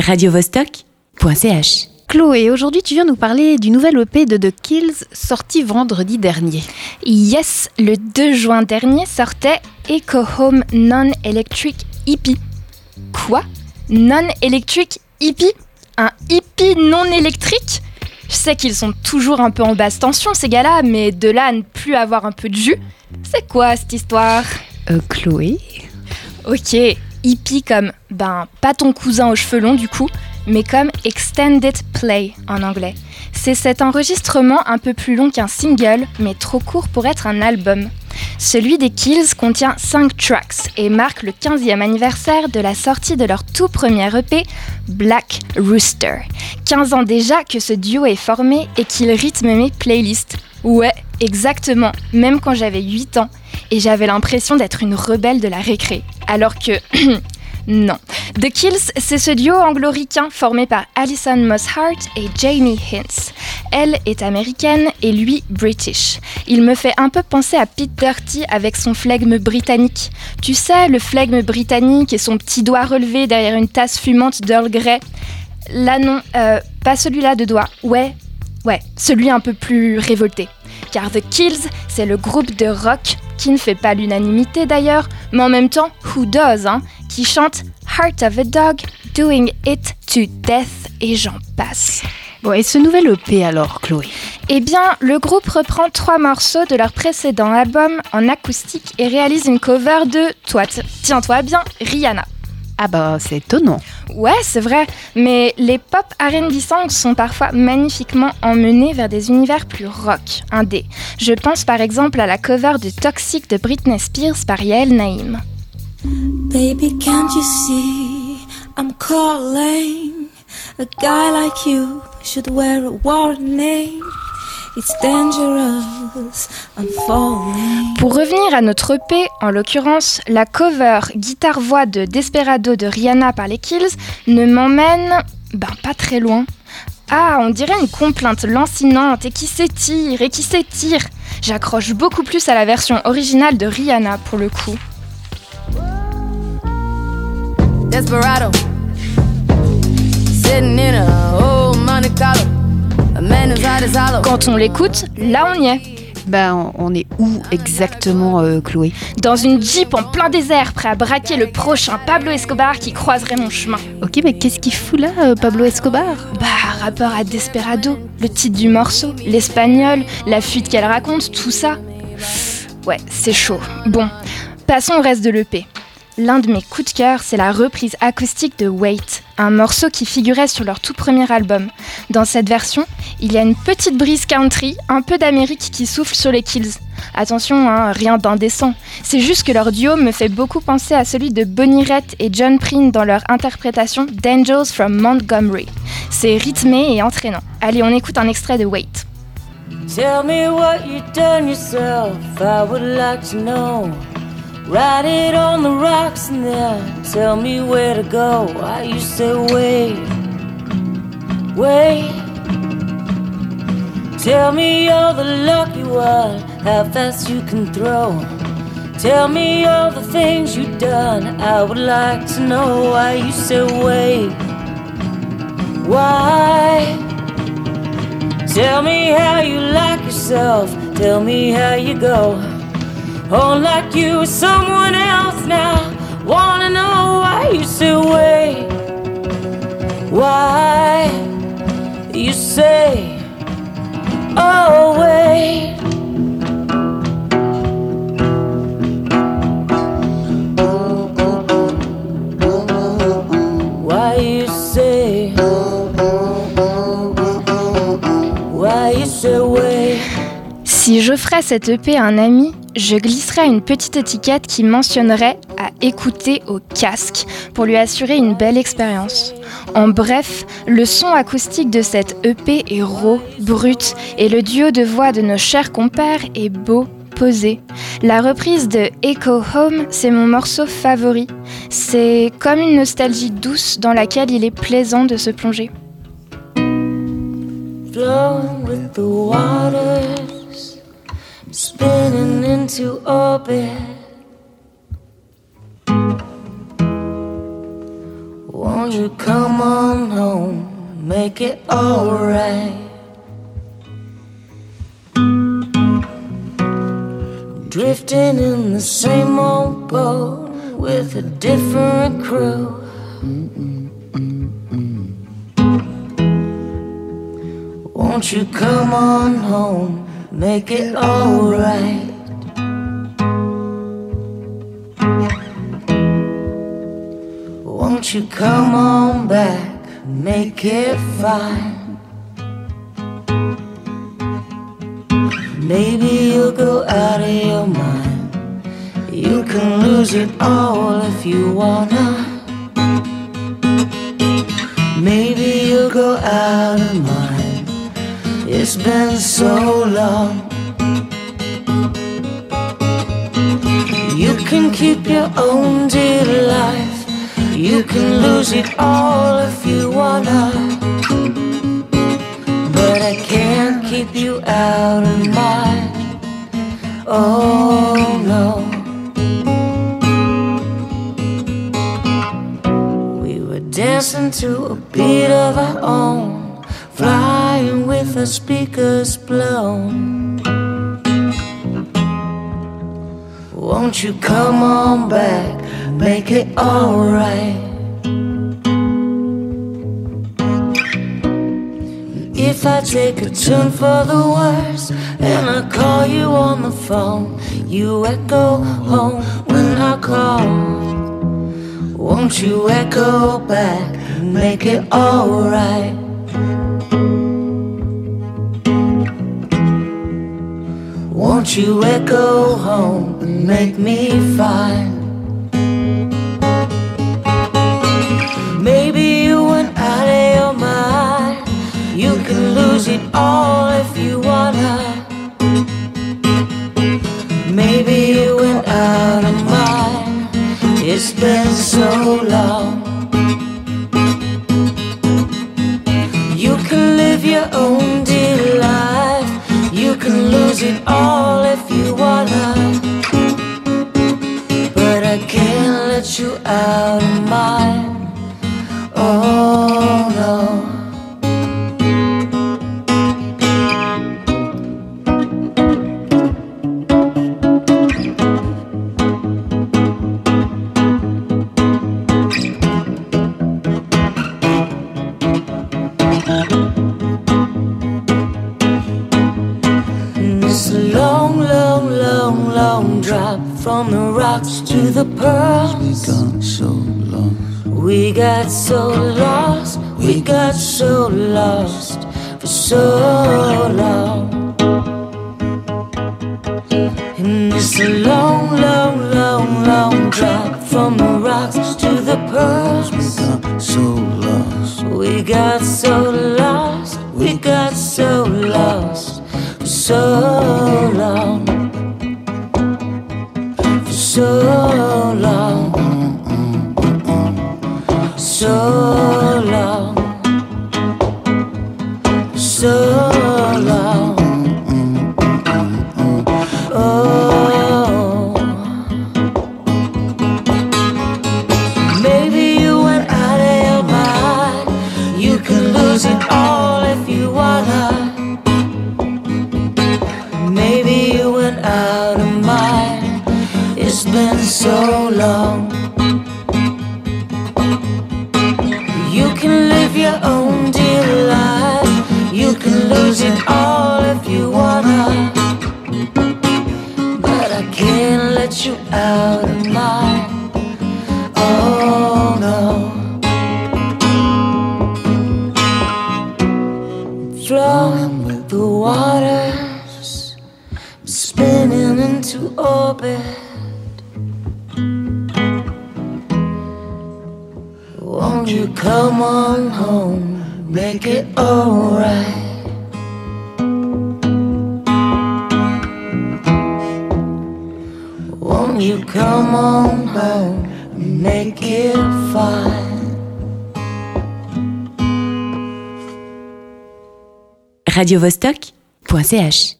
radiovostok.ch. Chloé, aujourd'hui tu viens nous parler du nouvel EP de The Kills sorti vendredi dernier. Yes, le 2 juin dernier sortait Echo Home Non-Electric Hippie. Quoi? Non-Electric Hippie Un hippie non électrique Je sais qu'ils sont toujours un peu en basse tension ces gars-là, mais de là à ne plus avoir un peu de jus, c'est quoi cette histoire? Euh, Chloé? Ok, hippie comme, ben, pas ton cousin aux cheveux longs du coup, mais comme Extended Play en anglais. C'est cet enregistrement un peu plus long qu'un single, mais trop court pour être un album. Celui des Kills contient 5 tracks et marque le 15e anniversaire de la sortie de leur tout premier EP, Black Rooster. 15 ans déjà que ce duo est formé et qu'il rythme mes playlists. Ouais, exactement, même quand j'avais 8 ans et j'avais l'impression d'être une rebelle de la récré. Alors que non. The Kills, c'est ce duo anglo-ricain formé par Alison Moss Hart et Jamie Hintz. Elle est américaine et lui british. Il me fait un peu penser à Pete Dirty avec son flegme britannique. Tu sais, le flegme britannique et son petit doigt relevé derrière une tasse fumante d'Earl Grey. Là non, euh, pas celui-là de doigt. Ouais, ouais, celui un peu plus révolté. Car The Kills, c'est le groupe de rock qui ne fait pas l'unanimité d'ailleurs, mais en même temps, who does, hein, qui chante Heart of a Dog, Doing It to Death et j'en passe. Bon, et ce nouvel EP alors, Chloé? Eh bien, le groupe reprend trois morceaux de leur précédent album en acoustique et réalise une cover de, toi, tiens-toi bien, Rihanna. Ah bah, c'est étonnant. Ouais, c'est vrai, mais les pop R&B songs sont parfois magnifiquement emmenés vers des univers plus rock, indé. Je pense par exemple à la cover de Toxic de Britney Spears par Yael Naïm. Baby, can't you see I'm calling? A guy like you should wear a warning. It's dangerous. Pour revenir à notre EP, en l'occurrence, la cover guitare-voix de Desperado de Rihanna par les Kills ne m'emmène, ben pas très loin. Ah, on dirait une complainte lancinante et qui s'étire et qui s'étire. J'accroche beaucoup plus à la version originale de Rihanna pour le coup. Desperado. Sitting in a old Monte Carlo. A man who's out his hollow. Quand on l'écoute, là on y est. Ben, on- est où exactement, euh, Chloé? Dans une Jeep en plein désert, prêt à braquer le prochain Pablo Escobar qui croiserait mon chemin. Ok, mais qu'est-ce qu'il fout là, euh, Pablo Escobar? Bah, rapport à Desperado, le titre du morceau, l'espagnol, la fuite qu'elle raconte, tout ça. Ouais, c'est chaud. Bon, passons au reste de l'EP. L'un de mes coups de cœur, c'est la reprise acoustique de Wait, un morceau qui figurait sur leur tout premier album. Dans cette version, il y a une petite brise country, un peu d'Amérique qui souffle sur les kills. Attention, hein, rien d'indécent. C'est juste que leur duo me fait beaucoup penser à celui de Bonnie Raitt et John Prine dans leur interprétation d'Angels from Montgomery. C'est rythmé et entraînant. Allez, on écoute un extrait de Wait. Write it on the rocks and then tell me where to go. I used to wait, wait. Tell me you're the lucky one, how fast you can throw. Tell me all the things you've done. I would like to know why you say wait. Why? Tell me how you like yourself. Tell me how you go. Oh, like you someone else now. Wanna know why you say wait? Why you say, oh, wait? Why you say, why you say wait? Si j'offrais cette EP à un ami, je glisserais une petite étiquette qui mentionnerait à écouter au casque pour lui assurer une belle expérience. En bref, le son acoustique de cette EP est raw, brut, et le duo de voix de nos chers compères est beau, posé. La reprise de Echo Home, c'est mon morceau favori. C'est comme une nostalgie douce dans laquelle il est plaisant de se plonger. Spinning into orbit. Won't you come on home, make it alright? Drifting in the same old boat with a different crew. Won't you come on home, make it alright? Won't you come on back, make it fine? Maybe you'll go out of your mind. You can lose it all if you wanna. Maybe you'll go out of mind. It's been so long. You can keep your own dear life. You can lose it all if you wanna. But I can't keep you out of mind. Oh no. We were dancing to a beat of our own, flying with the speakers blown. Won't you come on back, make it alright? If I take a turn for the worse and I call you on the phone, you echo home when I call. Won't you echo back, make it alright? You echo home and make me fine? You out of mine. Got so lost for so long. And it's a long, long, long, long drop from the rocks to the pearls. We got so lost. We got so lost, we got so lost for so long. You can live your own dear life. You can lose it all if you wanna. But I can't let you out of mine. Oh no. Flowing with the waters, spinning into orbit. Come on home, make it alright? Won't you come on home, make it fine? radiovostok.ch